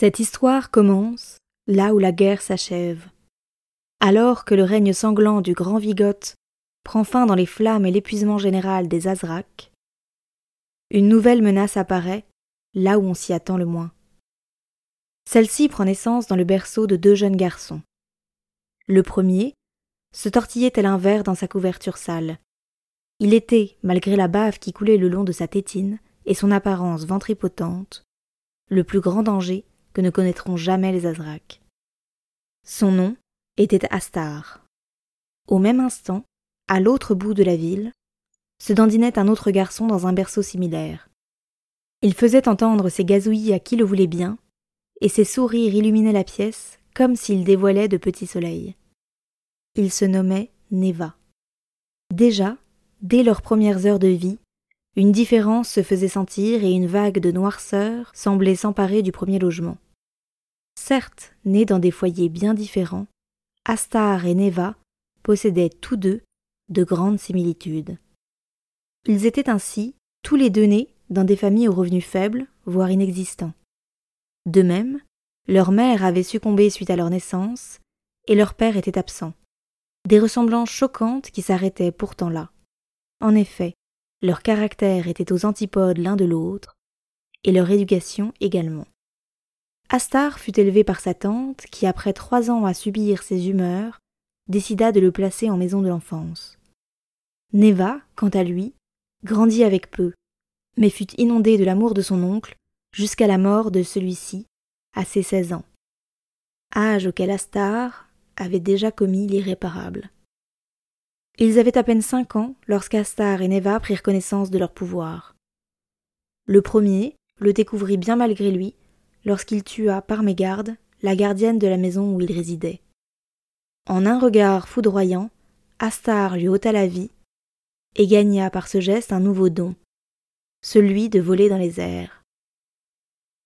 Cette histoire commence là où la guerre s'achève. Alors que le règne sanglant du grand Vigoth prend fin dans les flammes et l'épuisement général des Azrak, une nouvelle menace apparaît là où on s'y attend le moins. Celle-ci prend naissance dans le berceau de deux jeunes garçons. Le premier se tortillait tel un ver dans sa couverture sale. Il était, malgré la bave qui coulait le long de sa tétine et son apparence ventripotente, le plus grand danger ne connaîtront jamais les Azrak. Son nom était Astar. Au même instant, à l'autre bout de la ville, se dandinait un autre garçon dans un berceau similaire. Il faisait entendre ses gazouillis à qui le voulait bien, et ses sourires illuminaient la pièce comme s'ils dévoilaient de petits soleils. Il se nommait Neva. Déjà, dès leurs premières heures de vie, une différence se faisait sentir et une vague de noirceur semblait s'emparer du premier logement. Certes, nés dans des foyers bien différents, Astar et Neva possédaient tous deux de grandes similitudes. Ils étaient ainsi tous les deux nés dans des familles aux revenus faibles, voire inexistants. De même, leur mère avait succombé suite à leur naissance, et leur père était absent. Des ressemblances choquantes qui s'arrêtaient pourtant là. En effet, leur caractère était aux antipodes l'un de l'autre, et leur éducation également. Astar fut élevé par sa tante, qui, après trois ans à subir ses humeurs, décida de le placer en maison de l'enfance. Neva, quant à lui, grandit avec peu, mais fut inondé de l'amour de son oncle jusqu'à la mort de celui-ci, à ses seize ans, âge auquel Astar avait déjà commis l'irréparable. Ils avaient à peine cinq ans lorsqu'Astar et Neva prirent connaissance de leur pouvoir. Le premier le découvrit bien malgré lui lorsqu'il tua par mégarde la gardienne de la maison où il résidait. En un regard foudroyant, Astar lui ôta la vie et gagna par ce geste un nouveau don, celui de voler dans les airs.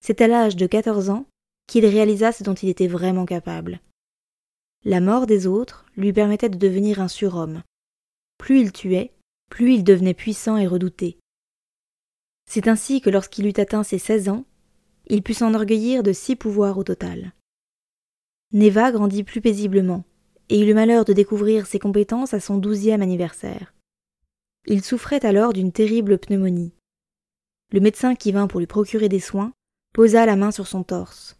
C'est à l'âge de quatorze ans qu'il réalisa ce dont il était vraiment capable. La mort des autres lui permettait de devenir un surhomme. Plus il tuait, plus il devenait puissant et redouté. C'est ainsi que lorsqu'il eut atteint ses seize ans, il put s'enorgueillir de six pouvoirs au total. Neva grandit plus paisiblement, et eut le malheur de découvrir ses compétences à son douzième anniversaire. Il souffrait alors d'une terrible pneumonie. Le médecin qui vint pour lui procurer des soins posa la main sur son torse.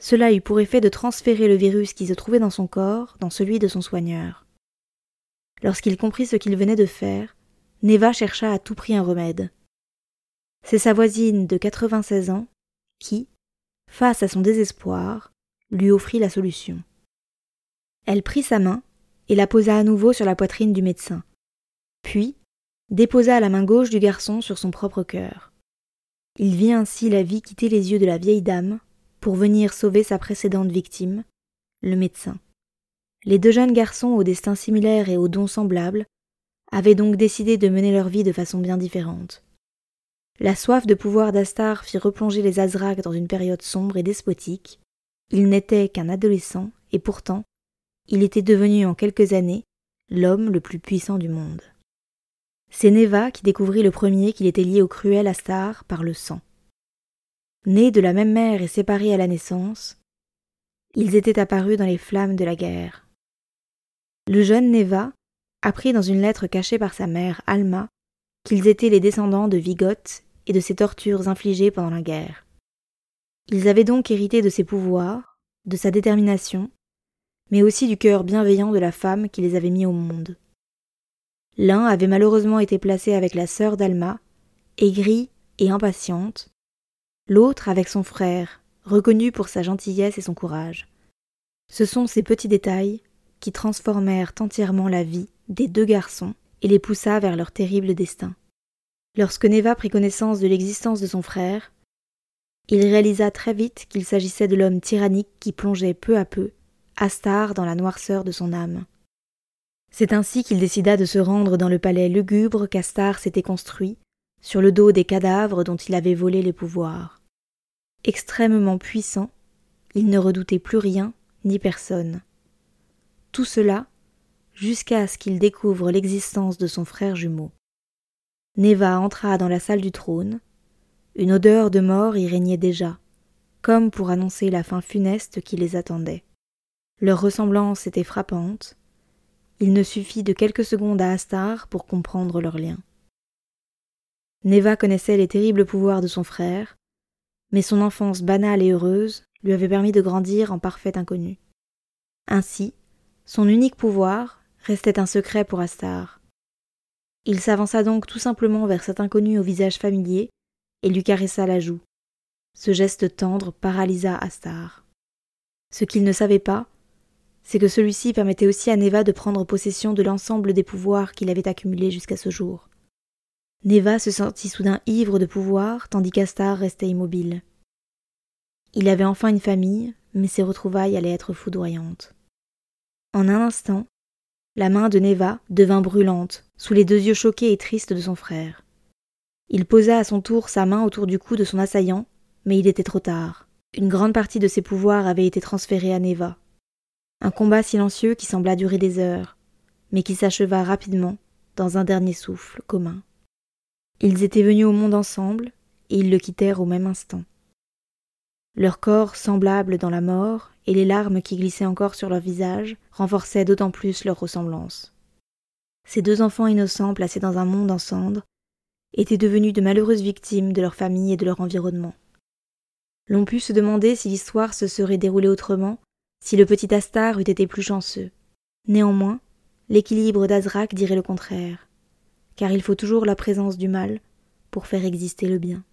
Cela eut pour effet de transférer le virus qui se trouvait dans son corps dans celui de son soigneur. Lorsqu'il comprit ce qu'il venait de faire, Neva chercha à tout prix un remède. C'est sa voisine de quatre-vingt-seize ans qui, face à son désespoir, lui offrit la solution. Elle prit sa main et la posa à nouveau sur la poitrine du médecin, puis déposa la main gauche du garçon sur son propre cœur. Il vit ainsi la vie quitter les yeux de la vieille dame pour venir sauver sa précédente victime, le médecin. Les deux jeunes garçons au destin similaire et aux dons semblables avaient donc décidé de mener leur vie de façon bien différente. La soif de pouvoir d'Astar fit replonger les Azrak dans une période sombre et despotique. Il n'était qu'un adolescent, et pourtant, il était devenu en quelques années l'homme le plus puissant du monde. C'est Neva qui découvrit le premier qu'il était lié au cruel Astar par le sang. Nés de la même mère et séparés à la naissance, ils étaient apparus dans les flammes de la guerre. Le jeune Neva apprit dans une lettre cachée par sa mère, Alma, qu'ils étaient les descendants de Vigoth et de ses tortures infligées pendant la guerre. Ils avaient donc hérité de ses pouvoirs, de sa détermination, mais aussi du cœur bienveillant de la femme qui les avait mis au monde. L'un avait malheureusement été placé avec la sœur d'Alma, aigrie et impatiente, l'autre avec son frère, reconnu pour sa gentillesse et son courage. Ce sont ces petits détails qui transformèrent entièrement la vie des deux garçons et les poussa vers leur terrible destin. Lorsque Neva prit connaissance de l'existence de son frère, Il réalisa très vite qu'il s'agissait de l'homme tyrannique qui plongeait peu à peu Astar dans la noirceur de son âme. C'est ainsi qu'il décida de se rendre dans le palais lugubre qu'Astar s'était construit, sur le dos des cadavres dont il avait volé les pouvoirs. Extrêmement puissant, il ne redoutait plus rien ni personne. Tout cela jusqu'à ce qu'il découvre l'existence de son frère jumeau. Neva entra dans la salle du trône. Une odeur de mort y régnait déjà, comme pour annoncer la fin funeste qui les attendait. Leur ressemblance était frappante. Il ne suffit de quelques secondes à Astar pour comprendre leur lien. Neva connaissait les terribles pouvoirs de son frère, mais son enfance banale et heureuse lui avait permis de grandir en parfait inconnu. Ainsi, son unique pouvoir restait un secret pour Astar. Il s'avança donc tout simplement vers cet inconnu au visage familier et lui caressa la joue. Ce geste tendre paralysa Astar. Ce qu'il ne savait pas, c'est que celui-ci permettait aussi à Neva de prendre possession de l'ensemble des pouvoirs qu'il avait accumulés jusqu'à ce jour. Neva se sentit soudain ivre de pouvoir, tandis qu'Astar restait immobile. Il avait enfin une famille, mais ses retrouvailles allaient être foudroyantes. En un instant, la main de Neva devint brûlante, sous les deux yeux choqués et tristes de son frère. Il posa à son tour sa main autour du cou de son assaillant, mais il était trop tard. Une grande partie de ses pouvoirs avait été transférée à Neva. Un combat silencieux qui sembla durer des heures, mais qui s'acheva rapidement dans un dernier souffle commun. Ils étaient venus au monde ensemble, et ils le quittèrent au même instant. Leurs corps semblables dans la mort, et les larmes qui glissaient encore sur leur visage renforçaient d'autant plus leur ressemblance. Ces deux enfants innocents placés dans un monde en cendres étaient devenus de malheureuses victimes de leur famille et de leur environnement. L'on put se demander si l'histoire se serait déroulée autrement si le petit Astar eût été plus chanceux. Néanmoins, l'équilibre d'Azrak dirait le contraire, car il faut toujours la présence du mal pour faire exister le bien.